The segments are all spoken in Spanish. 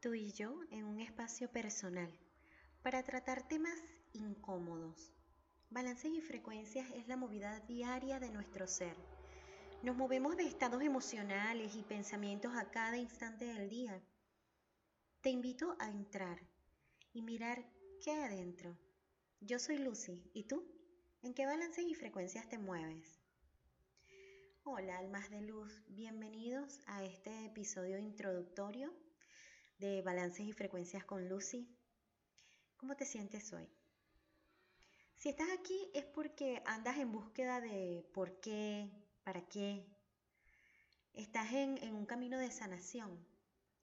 tú y yo en un espacio personal para tratar temas incómodos. Balances y frecuencias es la movida diaria de nuestro ser. Nos movemos de estados emocionales y pensamientos a cada instante del día. Te invito a entrar y mirar qué hay adentro. Yo soy Lucy, ¿y tú? ¿En qué balances y frecuencias te mueves? Hola, almas de luz, bienvenidos a este episodio introductorio de Balances y Frecuencias con Lucy. ¿Cómo te sientes hoy? Si estás aquí es porque andas en búsqueda de por qué, para qué. Estás en, en un camino de sanación.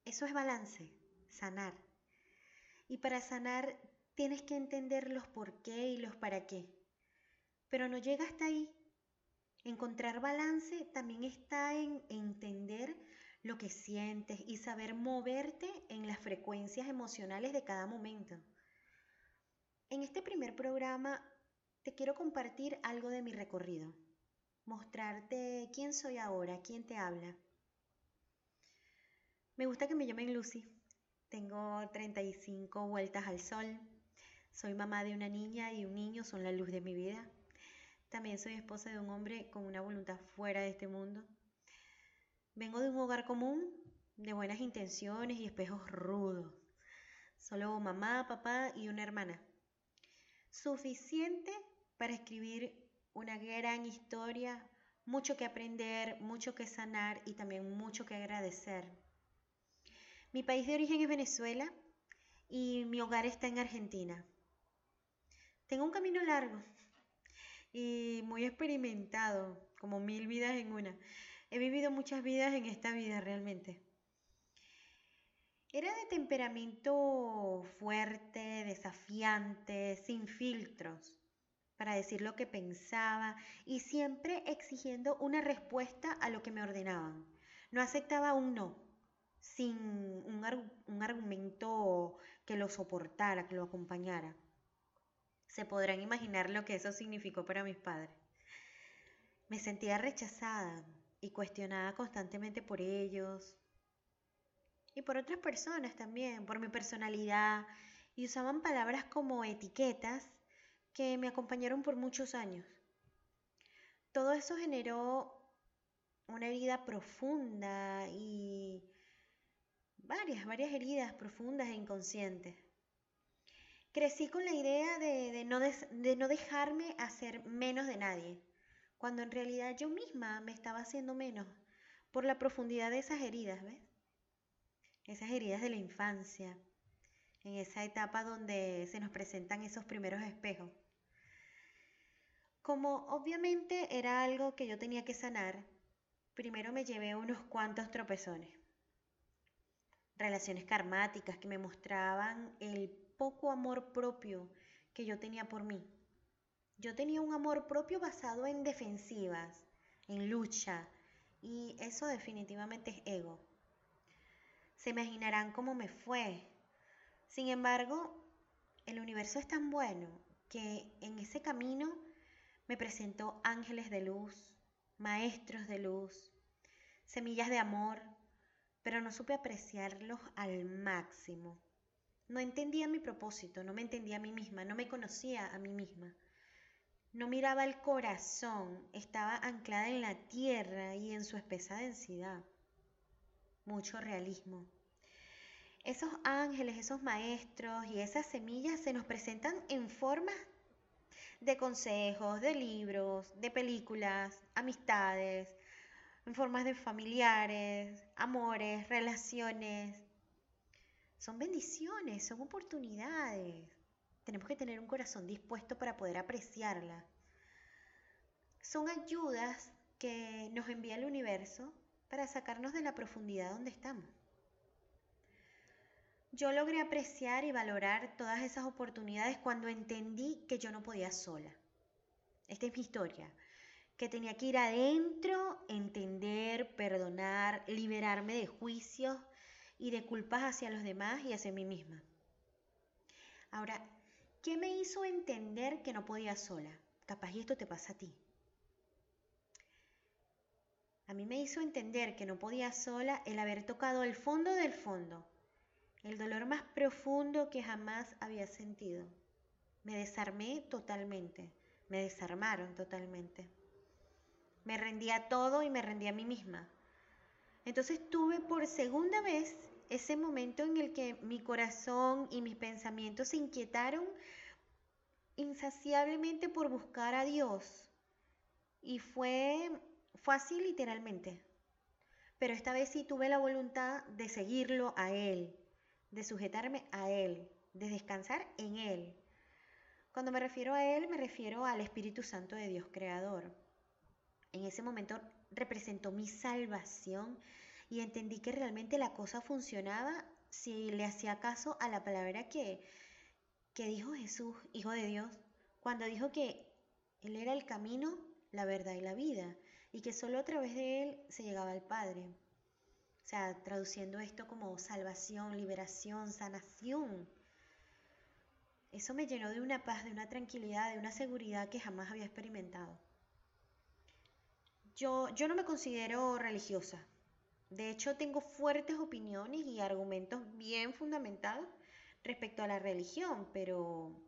Eso es balance, sanar. Y para sanar tienes que entender los por qué y los para qué. Pero no llega hasta ahí. Encontrar balance también está en entender lo que sientes y saber moverte en las frecuencias emocionales de cada momento. En este primer programa te quiero compartir algo de mi recorrido, mostrarte quién soy ahora, quién te habla. Me gusta que me llamen Lucy. Tengo 35 vueltas al sol. Soy mamá de una niña y un niño, son la luz de mi vida. También soy esposa de un hombre con una voluntad fuera de este mundo. Vengo de un hogar común, de buenas intenciones y espejos rudos. Solo mamá, papá y una hermana. Suficiente para escribir una gran historia, mucho que aprender, mucho que sanar y también mucho que agradecer. Mi país de origen es Venezuela y mi hogar está en Argentina. Tengo un camino largo y muy experimentado, como mil vidas en una. He vivido muchas vidas en esta vida realmente. Era de temperamento fuerte, desafiante, sin filtros, para decir lo que pensaba y siempre exigiendo una respuesta a lo que me ordenaban. No aceptaba un no, sin un, un argumento que lo soportara, que lo acompañara. Se podrán imaginar lo que eso significó para mis padres. Me sentía rechazada, y cuestionada constantemente por ellos y por otras personas también, por mi personalidad, y usaban palabras como etiquetas que me acompañaron por muchos años. Todo eso generó una herida profunda y varias, varias heridas profundas e inconscientes. Crecí con la idea de, no, de no dejarme hacer menos de nadie cuando en realidad yo misma me estaba haciendo menos por la profundidad de esas heridas, ¿ves? Esas heridas de la infancia, en esa etapa donde se nos presentan esos primeros espejos. Como obviamente era algo que yo tenía que sanar, primero me llevé unos cuantos tropezones. Relaciones karmáticas que me mostraban el poco amor propio que yo tenía por mí yo tenía un amor propio basado en defensivas, en lucha, y eso definitivamente es ego. Se imaginarán cómo me fue. Sin embargo, el universo es tan bueno que en ese camino me presentó ángeles de luz, maestros de luz, semillas de amor, pero no supe apreciarlos al máximo. No entendía mi propósito, no me entendía a mí misma, no me conocía a mí misma. No miraba el corazón, estaba anclada en la tierra y en su espesa densidad. Mucho realismo. Esos ángeles, esos maestros y esas semillas se nos presentan en formas de consejos, de libros, de películas, amistades, en formas de familiares, amores, relaciones. Son bendiciones, son oportunidades. Tenemos que tener un corazón dispuesto para poder apreciarla. Son ayudas que nos envía el universo para sacarnos de la profundidad donde estamos. Yo logré apreciar y valorar todas esas oportunidades cuando entendí que yo no podía sola. Esta es mi historia, que tenía que ir adentro, entender, perdonar, liberarme de juicios y de culpas hacia los demás y hacia mí misma. Ahora, ¿Qué me hizo entender que no podía sola? Capaz y esto te pasa a ti. A mí me hizo entender que no podía sola el haber tocado el fondo del fondo, el dolor más profundo que jamás había sentido. Me desarmé totalmente, me desarmaron totalmente. Me rendí a todo y me rendí a mí misma. Entonces tuve por segunda vez ese momento en el que mi corazón y mis pensamientos se inquietaron insaciablemente por buscar a Dios. Y fue, fue así literalmente. Pero esta vez sí tuve la voluntad de seguirlo a Él, de sujetarme a Él, de descansar en Él. Cuando me refiero a Él, me refiero al Espíritu Santo de Dios Creador. En ese momento representó mi salvación y entendí que realmente la cosa funcionaba si le hacía caso a la palabra que, que dijo Jesús, Hijo de Dios, cuando dijo que Él era el camino, la verdad y la vida, y que solo a través de Él se llegaba al Padre. O sea, traduciendo esto como salvación, liberación, sanación. Eso me llenó de una paz, de una tranquilidad, de una seguridad que jamás había experimentado. Yo, yo no me considero religiosa. De hecho, tengo fuertes opiniones y argumentos bien fundamentados respecto a la religión, pero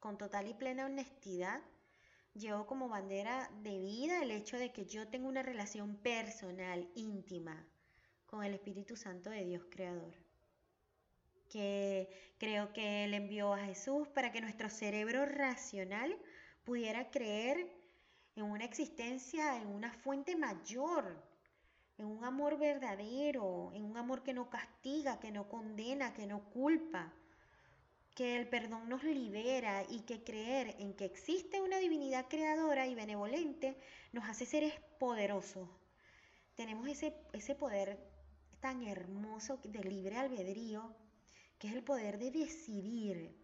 con total y plena honestidad, llevo como bandera de vida el hecho de que yo tengo una relación personal, íntima, con el Espíritu Santo de Dios Creador. Que creo que Él envió a Jesús para que nuestro cerebro racional pudiera creer en una existencia, en una fuente mayor, en un amor verdadero, en un amor que no castiga, que no condena, que no culpa, que el perdón nos libera y que creer en que existe una divinidad creadora y benevolente nos hace seres poderosos. Tenemos ese, ese poder tan hermoso de libre albedrío, que es el poder de decidir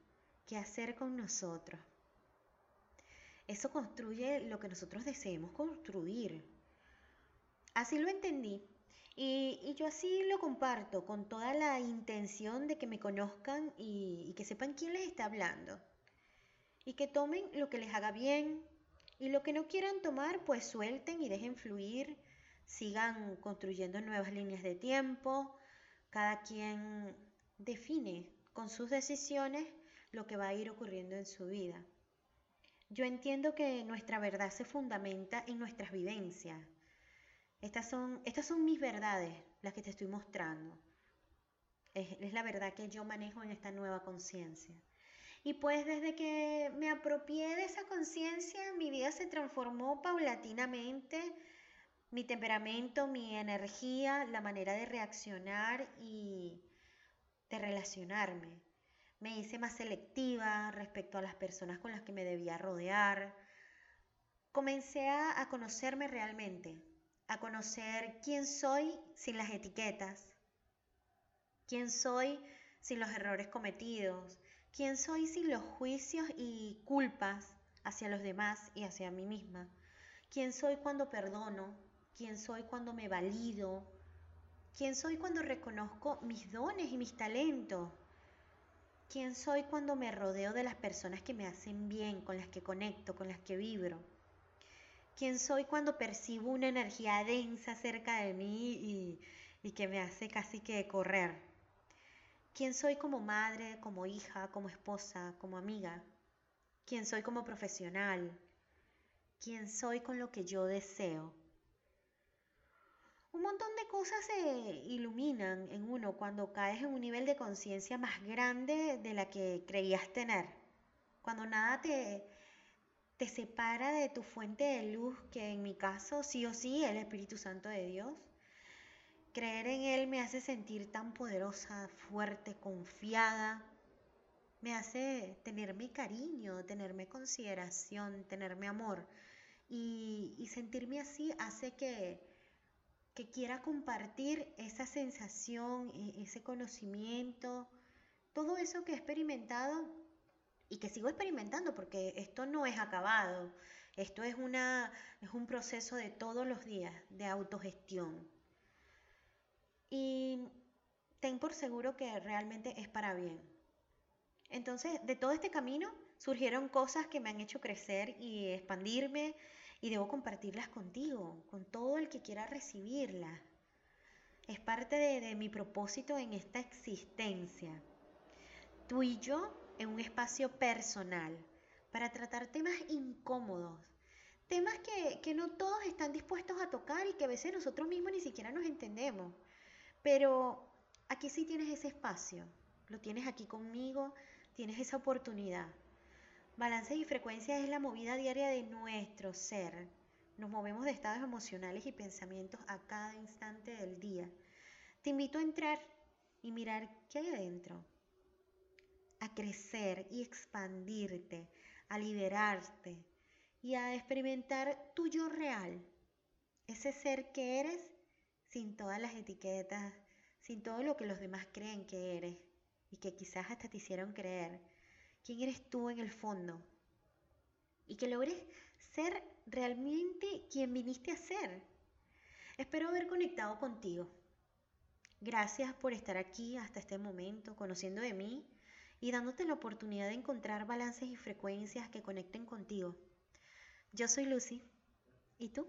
qué hacer con nosotros. Eso construye lo que nosotros deseemos construir. Así lo entendí y, yo así lo comparto con toda la intención de que me conozcan y, y que sepan quién les está hablando. Y que tomen lo que les haga bien y lo que no quieran tomar, pues suelten y dejen fluir sigan construyendo nuevas líneas de tiempo, cada quien define con sus decisiones lo que va a ir ocurriendo en su vida. Yo entiendo que nuestra verdad se fundamenta en nuestras vivencias. Estas son, mis verdades, las que te estoy mostrando. Es, es la verdad que yo manejo en esta nueva conciencia. Y pues desde que me apropié de esa conciencia, mi vida se transformó paulatinamente mi temperamento, mi energía, la manera de reaccionar y de relacionarme. Me hice más selectiva respecto a las personas con las que me debía rodear. Comencé a, conocerme realmente, a conocer quién soy sin las etiquetas, quién soy sin los errores cometidos, quién soy sin los juicios y culpas hacia los demás y hacia mí misma, quién soy cuando perdono, quién soy cuando me valido, quién soy cuando reconozco mis dones y mis talentos, quién soy cuando me rodeo de las personas que me hacen bien, con las que conecto, con las que vibro, quién soy cuando percibo una energía densa cerca de mí y, que me hace casi que correr, quién soy como madre, como hija, como esposa, como amiga, quién soy como profesional, quién soy con lo que yo deseo un montón de cosas se iluminan en uno cuando caes en un nivel de conciencia más grande de la que creías tener. Cuando nada te, te separa de tu fuente de luz, que en mi caso sí o sí es el Espíritu Santo de Dios. Creer en Él me hace sentir tan poderosa, fuerte, confiada. Me hace tenerme cariño, tenerme consideración, tenerme amor. Y, y sentirme así hace que, que quiera compartir esa sensación, e, ese conocimiento, todo eso que he experimentado y que sigo experimentando porque esto no es acabado, esto es, una, es un proceso de todos los días de autogestión. Y ten por seguro que realmente es para bien. Entonces, de todo este camino surgieron cosas que me han hecho crecer y expandirme y debo compartirlas contigo, con todo el que quiera recibirlas. es parte de, de mi propósito en esta existencia. Tú y yo en un espacio personal para tratar temas incómodos, temas que, que, no todos están dispuestos a tocar y que a veces nosotros mismos ni siquiera nos entendemos. Pero aquí sí tienes ese espacio, lo tienes aquí conmigo, tienes esa oportunidad. Balance y frecuencia es la movida diaria de nuestro ser. Nos movemos de estados emocionales y pensamientos a cada instante del día. Te invito a entrar y mirar qué hay adentro, a crecer y expandirte, a liberarte y a experimentar tu yo real, ese ser que eres sin todas las etiquetas, sin todo lo que los demás creen que eres y que quizás hasta te hicieron creer. ¿Quién eres tú en el fondo? Y que logres ser realmente quien viniste a ser. Espero haber conectado contigo. Gracias por estar aquí hasta este momento, conociendo de mí y dándote la oportunidad de encontrar balances y frecuencias que conecten contigo. Yo soy Lucy. ¿Y tú?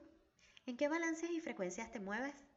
¿En qué balances y frecuencias te mueves?